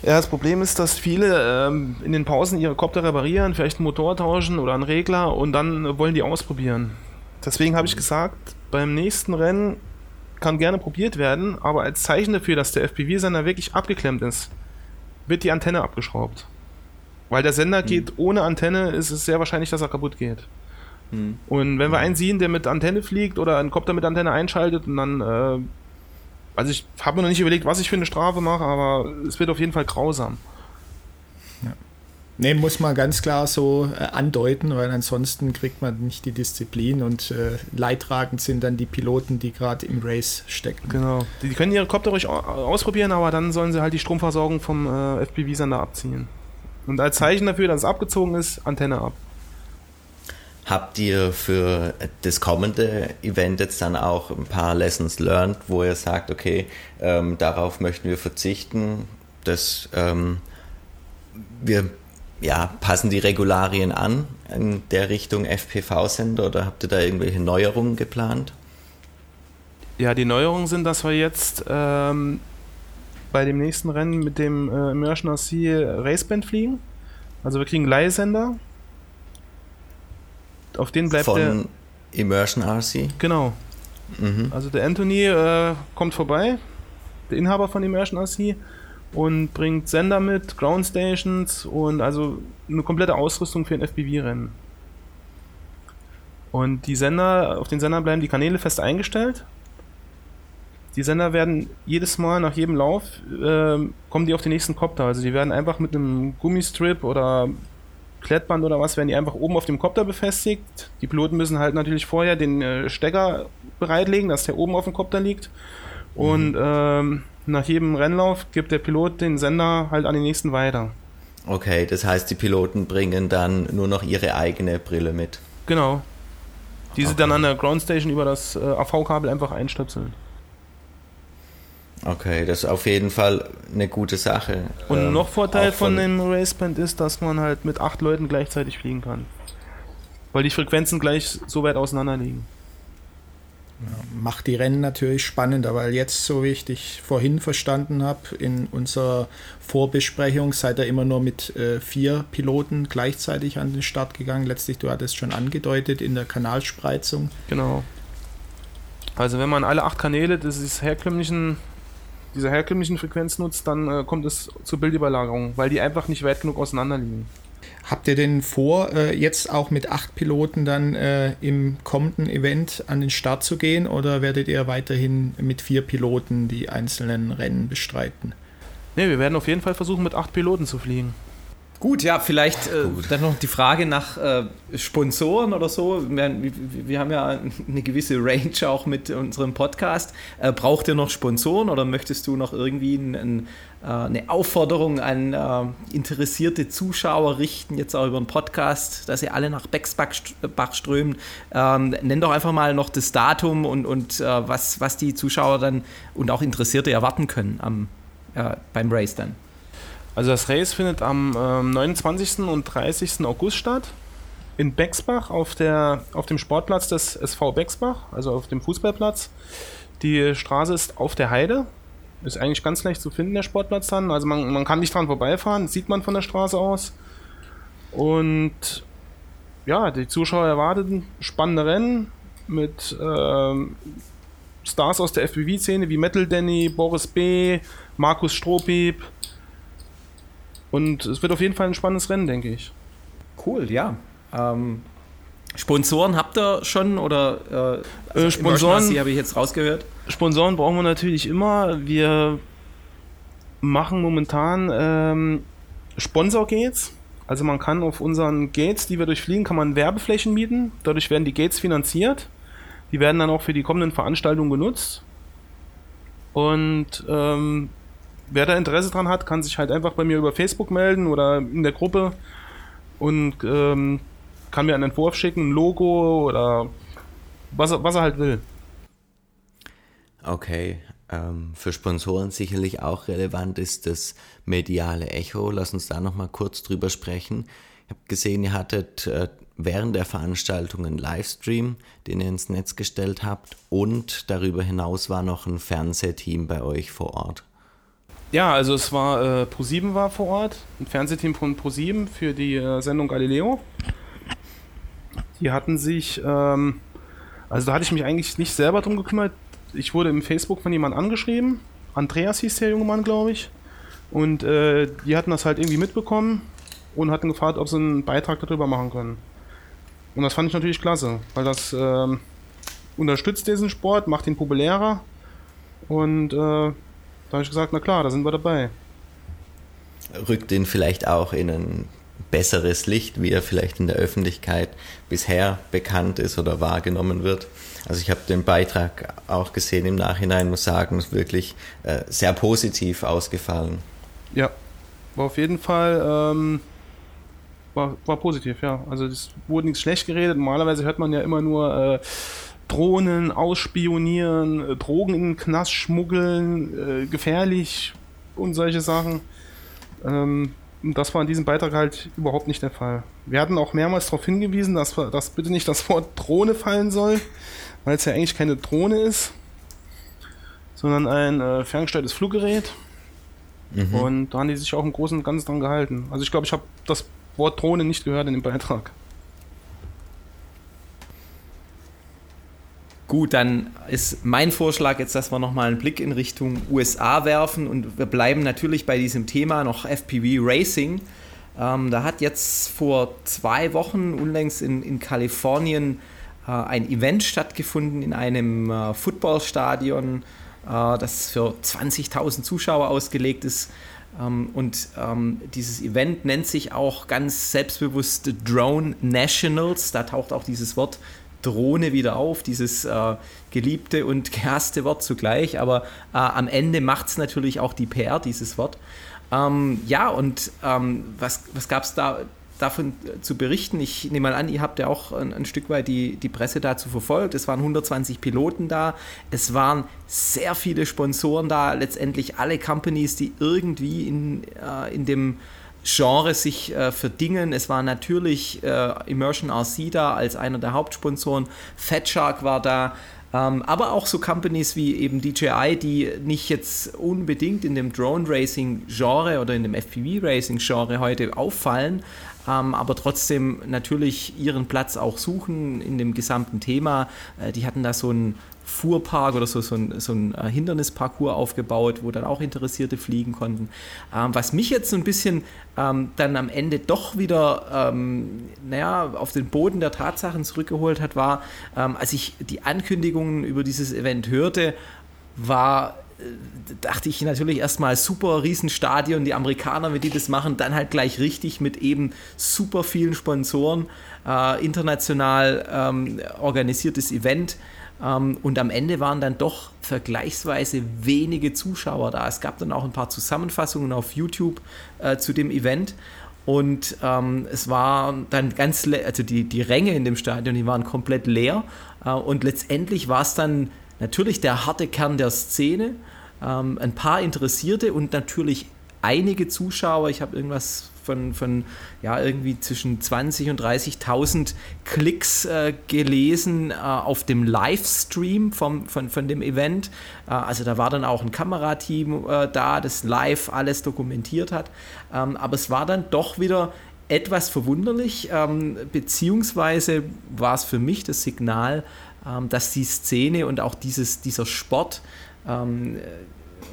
Ja, das Problem ist, dass viele ähm, in den Pausen ihre Kopter reparieren, vielleicht einen Motor tauschen oder einen Regler und dann wollen die ausprobieren. Deswegen habe ich gesagt, beim nächsten Rennen kann gerne probiert werden, aber als Zeichen dafür, dass der FPV-Sender wirklich abgeklemmt ist, wird die Antenne abgeschraubt. Weil der Sender hm. geht ohne Antenne, ist es sehr wahrscheinlich, dass er kaputt geht. Hm. Und wenn wir einen sehen, der mit Antenne fliegt oder einen Kopter mit Antenne einschaltet und dann äh, also ich habe mir noch nicht überlegt, was ich für eine Strafe mache, aber es wird auf jeden Fall grausam. Ja. Nee, muss man ganz klar so äh, andeuten, weil ansonsten kriegt man nicht die Disziplin und äh, leidtragend sind dann die Piloten, die gerade im Race stecken. Genau. Die, die können ihre Kopter ruhig ausprobieren, aber dann sollen sie halt die Stromversorgung vom äh, FPV-Sender abziehen. Und als Zeichen dafür, dass es abgezogen ist, Antenne ab. Habt ihr für das kommende Event jetzt dann auch ein paar Lessons learned, wo ihr sagt, okay, ähm, darauf möchten wir verzichten, dass ähm, wir ja, passen die Regularien an in der Richtung FPV-Sender oder habt ihr da irgendwelche Neuerungen geplant? Ja, die Neuerungen sind, dass wir jetzt ähm, bei dem nächsten Rennen mit dem äh, Immersion RC Raceband fliegen. Also wir kriegen Leihsender, auf den bleibt Von der. Immersion RC? Genau. Mhm. Also der Anthony äh, kommt vorbei, der Inhaber von Immersion RC, und bringt Sender mit, Ground Stations und also eine komplette Ausrüstung für ein FPV-Rennen. Und die Sender, auf den Sender bleiben die Kanäle fest eingestellt. Die Sender werden jedes Mal nach jedem Lauf äh, kommen die auf den nächsten Copter. Also die werden einfach mit einem Gummistrip oder Klettband oder was, werden die einfach oben auf dem Kopter befestigt. Die Piloten müssen halt natürlich vorher den äh, Stecker bereitlegen, dass der oben auf dem Kopter liegt. Und mhm. ähm, nach jedem Rennlauf gibt der Pilot den Sender halt an den nächsten weiter. Okay, das heißt, die Piloten bringen dann nur noch ihre eigene Brille mit. Genau. Die sie okay. dann an der Groundstation über das äh, AV-Kabel einfach einstöpseln. Okay, das ist auf jeden Fall eine gute Sache. Und ähm, noch Vorteil von, von dem Raceband ist, dass man halt mit acht Leuten gleichzeitig fliegen kann. Weil die Frequenzen gleich so weit auseinander liegen. Ja, macht die Rennen natürlich spannender, weil jetzt, so wie ich dich vorhin verstanden habe, in unserer Vorbesprechung seid ihr immer nur mit äh, vier Piloten gleichzeitig an den Start gegangen. Letztlich, du hattest schon angedeutet in der Kanalspreizung. Genau. Also wenn man alle acht Kanäle des herkömmlichen dieser herkömmlichen Frequenz nutzt, dann äh, kommt es zur Bildüberlagerung, weil die einfach nicht weit genug auseinander liegen. Habt ihr denn vor, äh, jetzt auch mit acht Piloten dann äh, im kommenden Event an den Start zu gehen oder werdet ihr weiterhin mit vier Piloten die einzelnen Rennen bestreiten? Ne, wir werden auf jeden Fall versuchen, mit acht Piloten zu fliegen. Gut, ja, vielleicht äh, dann noch die Frage nach äh, Sponsoren oder so. Wir, wir, haben ja eine gewisse Range auch mit unserem Podcast. Äh, braucht ihr noch Sponsoren oder möchtest du noch irgendwie ein, ein, äh, eine Aufforderung an äh, interessierte Zuschauer richten, jetzt auch über einen Podcast, dass ihr alle nach Bexbach strömen? Ähm, nenn doch einfach mal noch das Datum und, und äh, was, was die Zuschauer dann und auch Interessierte erwarten können am, beim Race dann. Also das Race findet am ähm, 29. und 30. August statt. In Bexbach auf, der, auf dem Sportplatz des SV Bexbach, also auf dem Fußballplatz. Die Straße ist auf der Heide. Ist eigentlich ganz leicht zu finden, der Sportplatz dann. Also man, man kann nicht dran vorbeifahren, sieht man von der Straße aus. Und ja, die Zuschauer erwarten spannende Rennen mit ähm, Stars aus der FPV-Szene wie Metal Danny, Boris B., Markus Strohpiep, und es wird auf jeden Fall ein spannendes Rennen, denke ich. Cool, ja. Ähm, Sponsoren habt ihr schon oder äh, also äh, Sponsoren habe ich jetzt rausgehört. Sponsoren brauchen wir natürlich immer. Wir machen momentan ähm, Sponsor-Gates. Also man kann auf unseren Gates, die wir durchfliegen, kann man Werbeflächen mieten. Dadurch werden die Gates finanziert. Die werden dann auch für die kommenden Veranstaltungen genutzt. Und ähm, wer da Interesse dran hat, kann sich halt einfach bei mir über Facebook melden oder in der Gruppe und ähm, kann mir einen Entwurf schicken, ein Logo oder was, was er halt will. Okay, ähm, für Sponsoren sicherlich auch relevant ist das mediale Echo. Lass uns da nochmal kurz drüber sprechen. Ich habe gesehen, ihr hattet äh, während der Veranstaltung einen Livestream, den ihr ins Netz gestellt habt und darüber hinaus war noch ein Fernsehteam bei euch vor Ort. Ja, also es war äh, Pro7 war vor Ort, ein Fernsehteam von Pro7 für die äh, Sendung Galileo. Die hatten sich, ähm, also da hatte ich mich eigentlich nicht selber drum gekümmert. Ich wurde im Facebook von jemandem angeschrieben. Andreas hieß der junge Mann, glaube ich. Und äh, die hatten das halt irgendwie mitbekommen und hatten gefragt, ob sie einen Beitrag darüber machen können. Und das fand ich natürlich klasse, weil das ähm, unterstützt diesen Sport, macht ihn populärer und äh, da habe ich gesagt, na klar, da sind wir dabei. Rückt ihn vielleicht auch in ein besseres Licht, wie er vielleicht in der Öffentlichkeit bisher bekannt ist oder wahrgenommen wird. Also ich habe den Beitrag auch gesehen im Nachhinein, muss sagen, ist wirklich äh, sehr positiv ausgefallen. Ja, war auf jeden Fall ähm, war, war positiv, ja. Also es wurde nichts schlecht geredet. Normalerweise hört man ja immer nur äh, Drohnen ausspionieren, äh, Drogen in den Knast schmuggeln, äh, gefährlich und solche Sachen. Ähm, das war in diesem Beitrag halt überhaupt nicht der Fall. Wir hatten auch mehrmals darauf hingewiesen, dass, dass bitte nicht das Wort Drohne fallen soll, weil es ja eigentlich keine Drohne ist, sondern ein äh, ferngesteuertes Fluggerät. Mhm. Und da haben die sich auch im Großen und Ganzen dran gehalten. Also ich glaube, ich habe das Wort Drohne nicht gehört in dem Beitrag. Gut, dann ist mein Vorschlag jetzt, dass wir nochmal einen Blick in Richtung USA werfen und wir bleiben natürlich bei diesem Thema noch FPV Racing. Ähm, da hat jetzt vor zwei Wochen unlängst in, in Kalifornien äh, ein Event stattgefunden in einem äh, Footballstadion, äh, das für 20.000 Zuschauer ausgelegt ist. Ähm, und ähm, dieses Event nennt sich auch ganz selbstbewusst Drone Nationals. Da taucht auch dieses Wort Drohne wieder auf, dieses äh, geliebte und gehasste Wort zugleich, aber äh, am Ende macht es natürlich auch die PR, dieses Wort. Ähm, ja, und ähm, was, was gab es da davon zu berichten? Ich nehme mal an, ihr habt ja auch ein, ein, Stück weit die, die Presse dazu verfolgt. Es waren 120 Piloten da, es waren sehr viele Sponsoren da, letztendlich alle Companies, die irgendwie in, äh, in dem Genre sich äh, verdingen. Es war natürlich äh, Immersion RC da als einer der Hauptsponsoren. Fat Shark war da. Ähm, aber auch so Companies wie eben DJI, die nicht jetzt unbedingt in dem Drone Racing Genre oder in dem FPV Racing Genre heute auffallen, ähm, aber trotzdem natürlich ihren Platz auch suchen in dem gesamten Thema. Äh, die hatten da so ein Fuhrpark oder so, so ein, so ein äh, Hindernisparcours aufgebaut, wo dann auch Interessierte fliegen konnten. Ähm, was mich jetzt so ein bisschen ähm, dann am Ende doch wieder, ähm, naja, auf den Boden der Tatsachen zurückgeholt hat, war, ähm, als ich die Ankündigungen über dieses Event hörte, war äh, dachte ich natürlich erstmal super Riesenstadion, die Amerikaner, wenn die das machen, dann halt gleich richtig mit eben super vielen Sponsoren, äh, international ähm, organisiertes Event. Ähm, und am Ende waren dann doch vergleichsweise wenige Zuschauer da. Es gab dann auch ein paar Zusammenfassungen auf YouTube äh, zu dem Event. Und ähm, es war dann ganz, also die, die Ränge in dem Stadion, die waren komplett leer. Äh, und letztendlich war es dann natürlich der harte Kern der Szene, ähm, ein paar Interessierte und natürlich einige Zuschauer. Ich habe irgendwas von, von ja, irgendwie zwischen 20 und 30.000 Klicks äh, gelesen äh, auf dem Livestream vom, von, von dem Event. Äh, also da war dann auch ein Kamerateam äh, da, das live alles dokumentiert hat. Ähm, aber es war dann doch wieder etwas verwunderlich, ähm, beziehungsweise war es für mich das Signal, ähm, dass die Szene und auch dieses, dieser Sport ähm,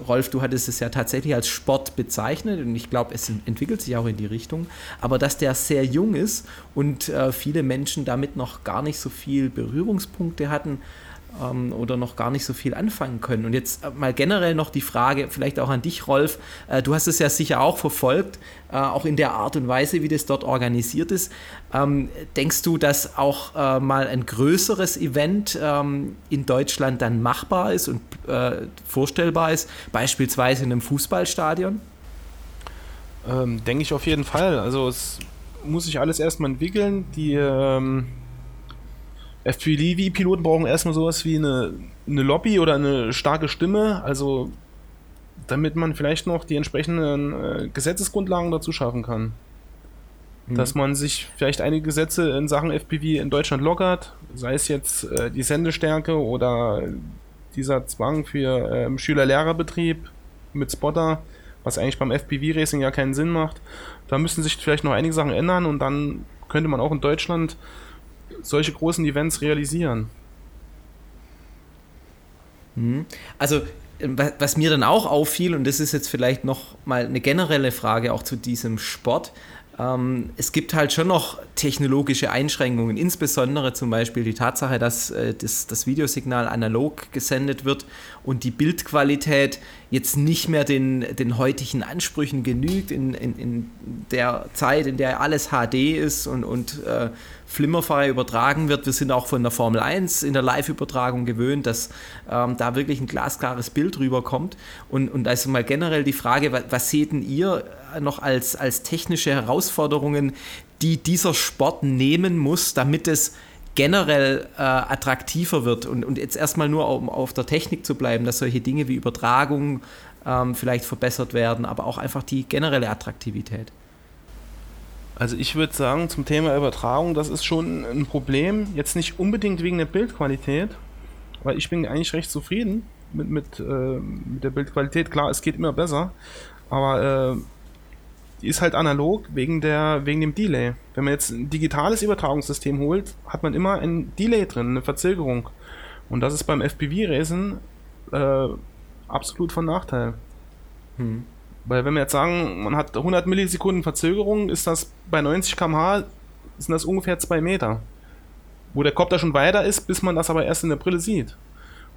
Rolf, du hattest es ja tatsächlich als Sport bezeichnet und ich glaube, es entwickelt sich auch in die Richtung, aber dass der sehr jung ist und äh, viele Menschen damit noch gar nicht so viel Berührungspunkte hatten, ähm, oder noch gar nicht so viel anfangen können. Und jetzt äh, mal generell noch die Frage, vielleicht auch an dich, Rolf. Äh, du hast es ja sicher auch verfolgt, äh, auch in der Art und Weise, wie das dort organisiert ist. Ähm, denkst du, dass auch äh, mal ein größeres Event ähm, in Deutschland dann machbar ist und äh, vorstellbar ist, beispielsweise in einem Fußballstadion? Ähm, denke ich auf jeden Fall. Also es muss sich alles erstmal entwickeln. Die ähm, FPV-Piloten brauchen erstmal sowas wie eine, eine Lobby oder eine starke Stimme, also damit man vielleicht noch die entsprechenden äh, Gesetzesgrundlagen dazu schaffen kann. Mhm. Dass man sich vielleicht einige Gesetze in Sachen FPV in Deutschland lockert, sei es jetzt äh, die Sendestärke oder dieser Zwang für ähm, Schüler-Lehrer-Betrieb mit Spotter, was eigentlich beim FPV-Racing ja keinen Sinn macht. Da müssten sich vielleicht noch einige Sachen ändern und dann könnte man auch in Deutschland solche großen Events realisieren. Mhm. Also was mir dann auch auffiel, und das ist jetzt vielleicht noch mal eine generelle Frage auch zu diesem Sport, ähm, es gibt halt schon noch technologische Einschränkungen, insbesondere zum Beispiel die Tatsache, dass äh, das, das, Videosignal analog gesendet wird und die Bildqualität jetzt nicht mehr den, den heutigen Ansprüchen genügt, in, in, in der Zeit, in der alles HD ist und, und äh, flimmerfrei übertragen wird. Wir sind auch von der Formel 1 in der Live-Übertragung gewöhnt, dass ähm, da wirklich ein glasklares Bild rüberkommt. Und, und also mal generell die Frage, was, was seht ihr noch als, als technische Herausforderungen, die dieser Sport nehmen muss, damit es generell äh, attraktiver wird und, und jetzt erstmal nur um auf der Technik zu bleiben, dass solche Dinge wie Übertragung ähm, vielleicht verbessert werden, aber auch einfach die generelle Attraktivität. Also ich würde sagen, zum Thema Übertragung, das ist schon ein Problem. Jetzt nicht unbedingt wegen der Bildqualität, weil ich bin eigentlich recht zufrieden mit, mit, äh, mit der Bildqualität. Klar, es geht immer besser, aber äh, die ist halt analog wegen, der, wegen dem Delay. Wenn man jetzt ein digitales Übertragungssystem holt, hat man immer ein Delay drin, eine Verzögerung. Und das ist beim FPV-Racen äh, absolut von Nachteil. Hm. Weil wenn wir jetzt sagen, man hat 100 Millisekunden Verzögerung, ist das bei 90 km/h sind das ungefähr 2 Meter. Wo der Kopter schon weiter ist, bis man das aber erst in der Brille sieht.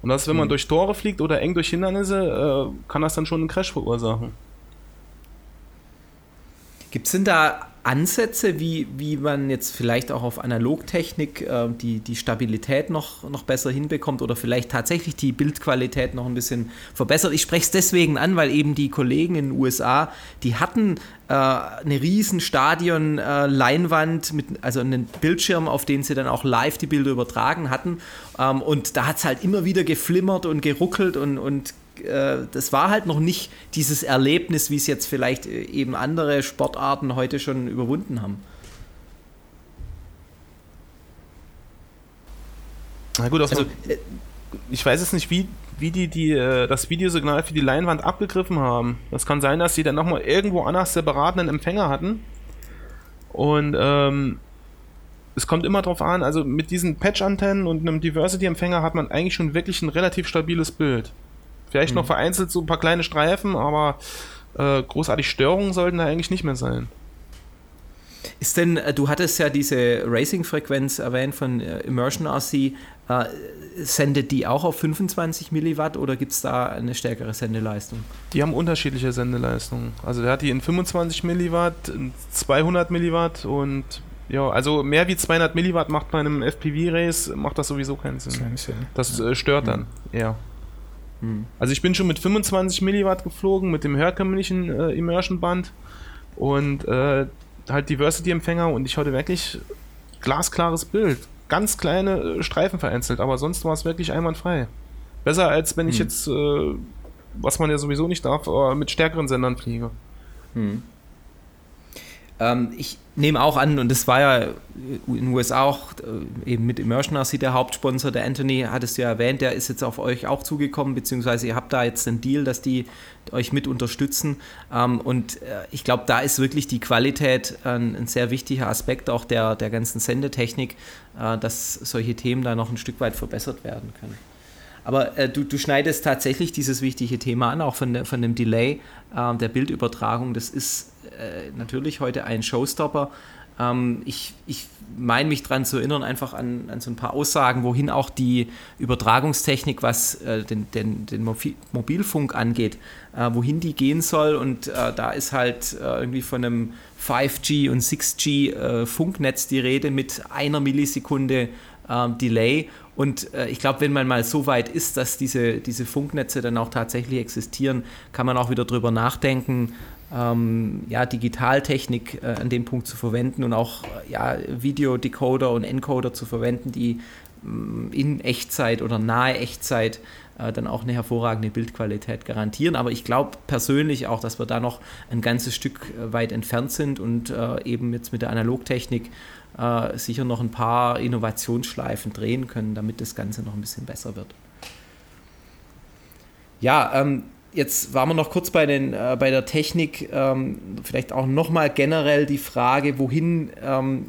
Und das, wenn man hm. durch Tore fliegt oder eng durch Hindernisse, äh, kann das dann schon einen Crash verursachen. Gibt es denn da Ansätze, wie, wie man jetzt vielleicht auch auf Analogtechnik äh, die, die Stabilität noch, noch besser hinbekommt oder vielleicht tatsächlich die Bildqualität noch ein bisschen verbessert. Ich spreche es deswegen an, weil eben die Kollegen in den USA, die hatten äh, eine riesen Stadion-Leinwand, äh, mit, also einen Bildschirm, auf den sie dann auch live die Bilder übertragen hatten. Ähm, und da hat es halt immer wieder geflimmert und geruckelt und, und das war halt noch nicht dieses Erlebnis, wie es jetzt vielleicht äh, eben andere Sportarten heute schon überwunden haben. Na gut, also, äh, ich weiß jetzt nicht, wie, wie die, die das Videosignal für die Leinwand abgegriffen haben. Das kann sein, dass sie dann nochmal irgendwo anders separaten Empfänger hatten. Und ähm, es kommt immer drauf an, also mit diesen Patch-Antennen und einem Diversity-Empfänger hat man eigentlich schon wirklich ein relativ stabiles Bild. Vielleicht mhm. noch vereinzelt so ein paar kleine Streifen, aber äh, großartig Störungen sollten da eigentlich nicht mehr sein. Ist denn, äh, du hattest ja diese Racing-Frequenz erwähnt von äh, Immersion RC, äh, sendet die auch auf 25 Milliwatt oder gibt es da eine stärkere Sendeleistung? Die haben unterschiedliche Sendeleistungen. Also der hat die in 25 Milliwatt, 200 Milliwatt und ja, also mehr wie 200 Milliwatt macht bei einem FPV-Race, macht das sowieso keinen Sinn. Kein Sinn. Das äh, stört dann mhm. Mhm. Also ich bin schon mit 25 Milliwatt geflogen, mit dem herkömmlichen äh, Immersion-Band und äh, halt Diversity-Empfänger und ich hatte wirklich glasklares Bild. Ganz kleine äh, Streifen vereinzelt, aber sonst war es wirklich einwandfrei. Besser als wenn ich mhm. jetzt, äh, was man ja sowieso nicht darf, mit stärkeren Sendern fliege. Mhm. Ähm, ich nehme auch an, und das war ja in den USA auch äh, eben mit Immersion RC der Hauptsponsor, der Anthony hat es ja erwähnt, der ist jetzt auf euch auch zugekommen, beziehungsweise ihr habt da jetzt einen Deal, dass die euch mit unterstützen. Ähm, und äh, ich glaube, da ist wirklich die Qualität ein, sehr wichtiger Aspekt auch der, der ganzen Sendetechnik, äh, dass solche Themen da noch ein Stück weit verbessert werden können. Aber äh, du, du, schneidest tatsächlich dieses wichtige Thema an, auch von, der, von dem Delay äh, der Bildübertragung. Das ist äh, natürlich heute ein Showstopper. Ähm, ich ich meine mich daran zu erinnern, einfach an, an, so ein paar Aussagen, wohin auch die Übertragungstechnik, was äh, den, den, den, Mobilfunk angeht, äh, wohin die gehen soll. Und äh, da ist halt irgendwie von einem 5G und 6G äh, Funknetz die Rede mit einer Millisekunde ähm, Delay. Und äh, ich glaube, wenn man mal so weit ist, dass diese, diese Funknetze dann auch tatsächlich existieren, kann man auch wieder drüber nachdenken, ähm, ja, Digitaltechnik äh, an dem Punkt zu verwenden und auch ja, Videodecoder und Encoder zu verwenden, die mm, in Echtzeit oder nahe Echtzeit äh, dann auch eine hervorragende Bildqualität garantieren. Aber ich glaube persönlich auch, dass wir da noch ein ganzes Stück äh, weit entfernt sind und äh, eben jetzt mit der Analogtechnik äh, sicher noch ein paar Innovationsschleifen drehen können, damit das Ganze noch ein bisschen besser wird. Ja, ähm, Jetzt waren wir noch kurz bei, den, äh, bei der Technik. Ähm, vielleicht auch nochmal generell die Frage, wohin, ähm,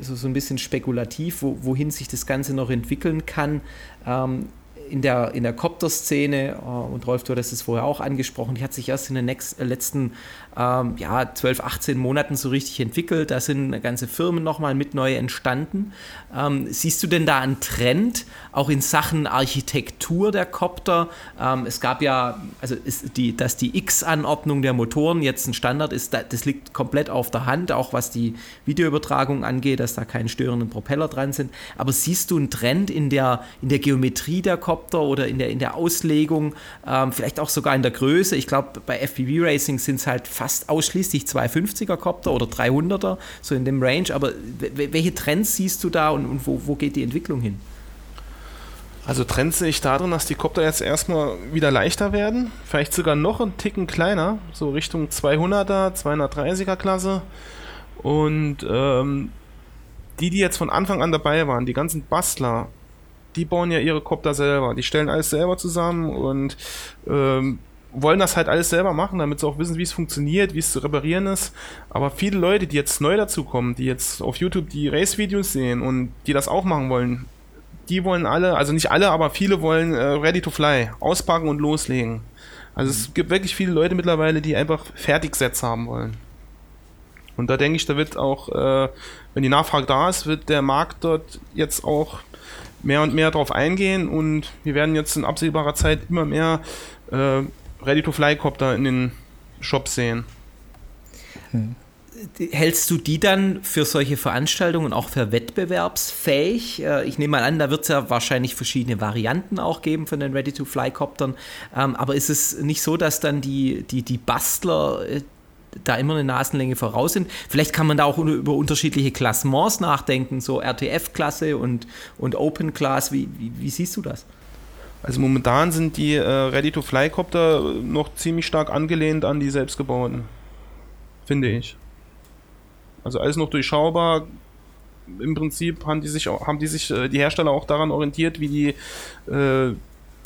so, so ein bisschen spekulativ, wo, wohin sich das Ganze noch entwickeln kann. Ähm, in der, in der Copter-Szene, äh, und Rolf, du hattest es vorher auch angesprochen, die hat sich erst in den next, äh, letzten ähm, ja, 12, 18 Monaten so richtig entwickelt. Da sind ganze Firmen nochmal mit neu entstanden. Ähm, siehst du denn da einen Trend, auch in Sachen Architektur der Copter? Ähm, es gab ja, also die, dass die X-Anordnung der Motoren jetzt ein Standard ist, das liegt komplett auf der Hand, auch was die Videoübertragung angeht, dass da keine störenden Propeller dran sind. Aber siehst du einen Trend in der, in der Geometrie der Copter oder in der, in der Auslegung, ähm, vielleicht auch sogar in der Größe? Ich glaube, bei FPV Racing sind es halt fast fast ausschließlich 250er Copter oder 300er, so in dem Range. Aber welche Trends siehst du da und, und wo, wo geht die Entwicklung hin? Also Trends sehe ich darin, dass die Copter jetzt erstmal wieder leichter werden, vielleicht sogar noch einen Ticken kleiner, so Richtung 200er, 230er Klasse. Und ähm, die, die jetzt von Anfang an dabei waren, die ganzen Bastler, die bauen ja ihre Copter selber. Die stellen alles selber zusammen und ähm, wollen das halt alles selber machen, damit sie auch wissen, wie es funktioniert, wie es zu reparieren ist. Aber viele Leute, die jetzt neu dazukommen, die jetzt auf YouTube die Race-Videos sehen und die das auch machen wollen, die wollen alle, also nicht alle, aber viele wollen äh, ready to fly, auspacken und loslegen. Also es gibt wirklich viele Leute mittlerweile, die einfach Fertigsets haben wollen. Und da denke ich, da wird auch, äh, wenn die Nachfrage da ist, wird der Markt dort jetzt auch mehr und mehr drauf eingehen und wir werden jetzt in absehbarer Zeit immer mehr äh, Ready-to-Fly-Copter in den Shops sehen. Hm. Hältst du die dann für solche Veranstaltungen auch für wettbewerbsfähig? Äh, ich nehme mal an, da wird es ja wahrscheinlich verschiedene Varianten auch geben von den Ready-to-Fly-Coptern. Ähm, aber ist es nicht so, dass dann die, die, die Bastler äh, da immer eine Nasenlänge voraus sind? Vielleicht kann man da auch über unterschiedliche Klassements nachdenken, so RTF-Klasse und, und Open-Class. Wie, wie, wie siehst du das? Also momentan sind die äh, Ready-to-Fly-Copter noch ziemlich stark angelehnt an die selbstgebauten. Finde ich. Also alles noch durchschaubar. Im Prinzip haben die sich, haben die, sich äh, die Hersteller auch daran orientiert, wie die äh,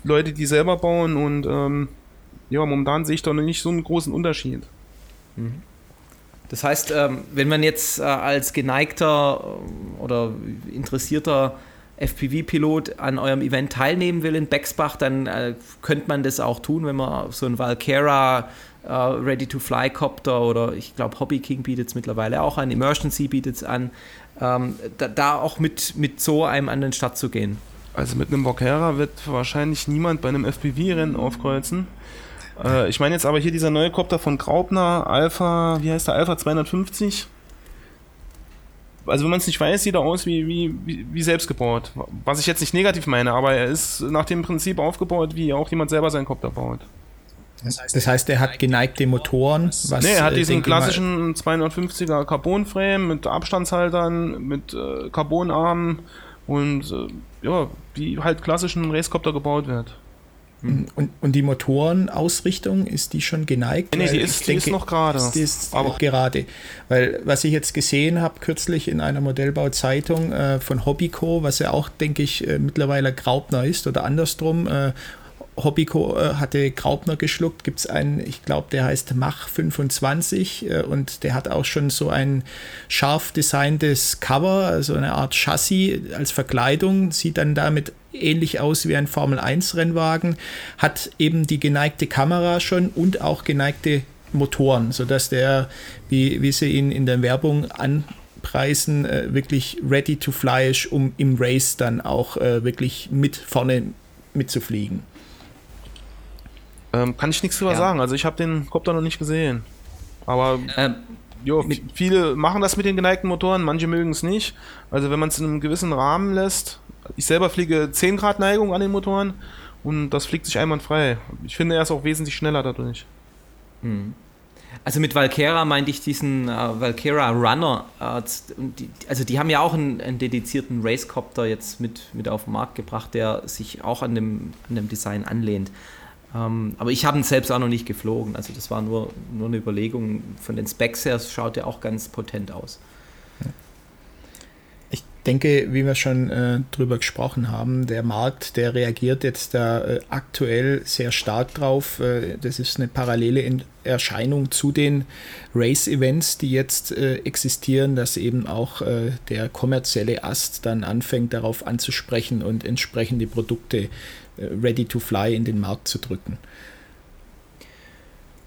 Leute die selber bauen und ähm, ja, momentan sehe ich da noch nicht so einen großen Unterschied. Mhm. Das heißt, ähm, wenn man jetzt äh, als geneigter äh, oder interessierter FPV-Pilot an eurem Event teilnehmen will in Bexbach, dann äh, könnte man das auch tun, wenn man so ein Valkera äh, Ready-to-Fly-Copter oder ich glaube Hobby King bietet es mittlerweile auch an, Emergency bietet es an, ähm, da, da, auch mit, mit so einem an den Start zu gehen. Also mit einem Valkera wird wahrscheinlich niemand bei einem FPV-Rennen aufkreuzen. Äh, ich meine jetzt aber hier dieser neue Copter von Graupner, Alpha, wie heißt der, Alpha 250? Also wenn man es nicht weiß, sieht er aus wie, wie, wie, wie selbst gebaut. Was ich jetzt nicht negativ meine, aber er ist nach dem Prinzip aufgebaut, wie auch jemand selber seinen Copter baut. Das heißt, er hat geneigte Motoren. Was, nee, er hat äh, diesen klassischen 250er Carbon-Frame mit Abstandshaltern, mit äh, Carbonarmen und äh, ja, wie halt klassischen Racecopter gebaut wird. Mhm. Und, und die Motorenausrichtung, ist die schon geneigt? Nee, die ist, denke, die ist noch gerade. Die ist aber gerade. Weil was ich jetzt gesehen habe, kürzlich in einer Modellbauzeitung äh, von Hobbyco, was ja auch, denke ich, äh, mittlerweile Graupner ist oder andersrum, äh, Hobbyco äh, hatte Graupner geschluckt, gibt es einen, ich glaube, der heißt Mach 25 äh, und der hat auch schon so ein scharf designtes Cover, also eine Art Chassis als Verkleidung, sieht dann damit ähnlich aus wie ein Formel 1 Rennwagen, hat eben die geneigte Kamera schon und auch geneigte Motoren, sodass der, wie, wie sie ihn in der Werbung anpreisen, äh, wirklich ready to fly ist, um im Race dann auch äh, wirklich mit vorne mitzufliegen. Ähm, kann ich nichts drüber ja. sagen. Also ich habe den Copter noch nicht gesehen. Aber ähm, jo, viele machen das mit den geneigten Motoren, manche mögen es nicht. Also wenn man es in einem gewissen Rahmen lässt. Ich selber fliege 10 Grad Neigung an den Motoren und das fliegt sich einwandfrei. Ich finde er ist auch wesentlich schneller dadurch. Mhm. Also mit Valkera meinte ich diesen äh, Valkera Runner. Äh, die, also die haben ja auch einen, einen, dedizierten Racecopter jetzt mit, mit auf den Markt gebracht, der sich auch an dem, an dem Design anlehnt. Ähm, aber ich habe ihn selbst auch noch nicht geflogen. Also das war nur, nur eine Überlegung. Von den Specs her schaut er auch ganz potent aus. Ich denke, wie wir schon äh, drüber gesprochen haben, der Markt, der reagiert jetzt da äh, aktuell sehr stark drauf. Äh, das ist eine parallele in Erscheinung zu den Race-Events, die jetzt äh, existieren, dass eben auch äh, der kommerzielle Ast dann anfängt darauf anzusprechen und entsprechende Produkte ready to fly in den Markt zu drücken.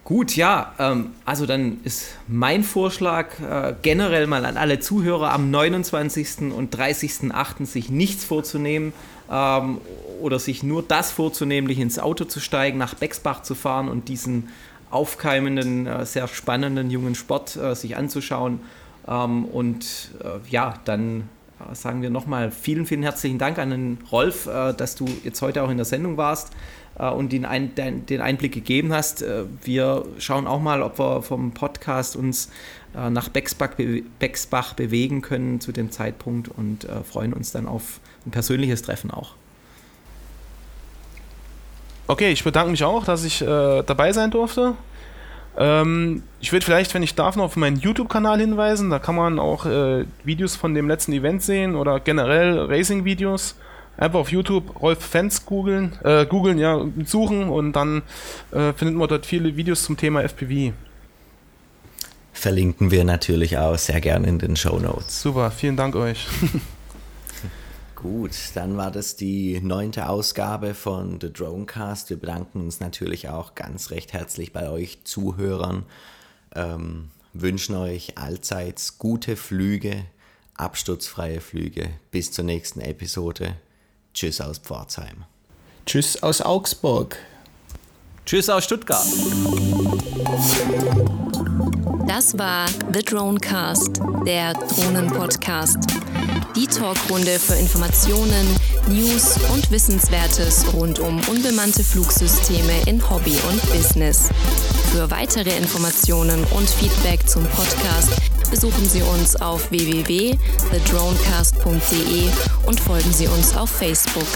Gut, ja, ähm, also dann ist mein Vorschlag äh, generell mal an alle Zuhörer am 29. und 30.8. sich nichts vorzunehmen ähm, oder sich nur das vorzunehmen, ins Auto zu steigen, nach Bexbach zu fahren und diesen aufkeimenden, äh, sehr spannenden jungen Sport äh, sich anzuschauen. Ähm, und äh, ja, dann sagen wir nochmal vielen, vielen herzlichen Dank an den Rolf, äh, dass du jetzt heute auch in der Sendung warst äh, und den, Ein den Einblick gegeben hast. Äh, wir schauen auch mal, ob wir vom Podcast uns nach Bexbach, Bexbach bewegen können zu dem Zeitpunkt und freuen uns dann auf ein persönliches Treffen auch. Okay, ich bedanke mich auch, dass ich äh, dabei sein durfte. Ähm, ich würde vielleicht, wenn ich darf, noch auf meinen YouTube-Kanal hinweisen. Da kann man auch äh, Videos von dem letzten Event sehen oder generell Racing-Videos. Einfach auf YouTube Rolf Fans googeln, äh, googeln, ja, suchen und dann äh, findet man dort viele Videos zum Thema FPV. Verlinken wir natürlich auch sehr gerne in den Show Notes. Super, vielen Dank euch. Gut, dann war das die neunte Ausgabe von The Dronecast. Wir bedanken uns natürlich auch ganz recht herzlich bei euch Zuhörern. Ähm, wünschen euch allseits gute Flüge, absturzfreie Flüge. Bis zur nächsten Episode. Tschüss aus Pforzheim. Tschüss aus Augsburg. Tschüss aus Stuttgart. Das war The Dronecast, der Drohnenpodcast. Die Talkrunde für Informationen, News und Wissenswertes rund um unbemannte Flugsysteme in Hobby und Business. Für weitere Informationen und Feedback zum Podcast besuchen Sie uns auf www.thedronecast.de und folgen Sie uns auf Facebook.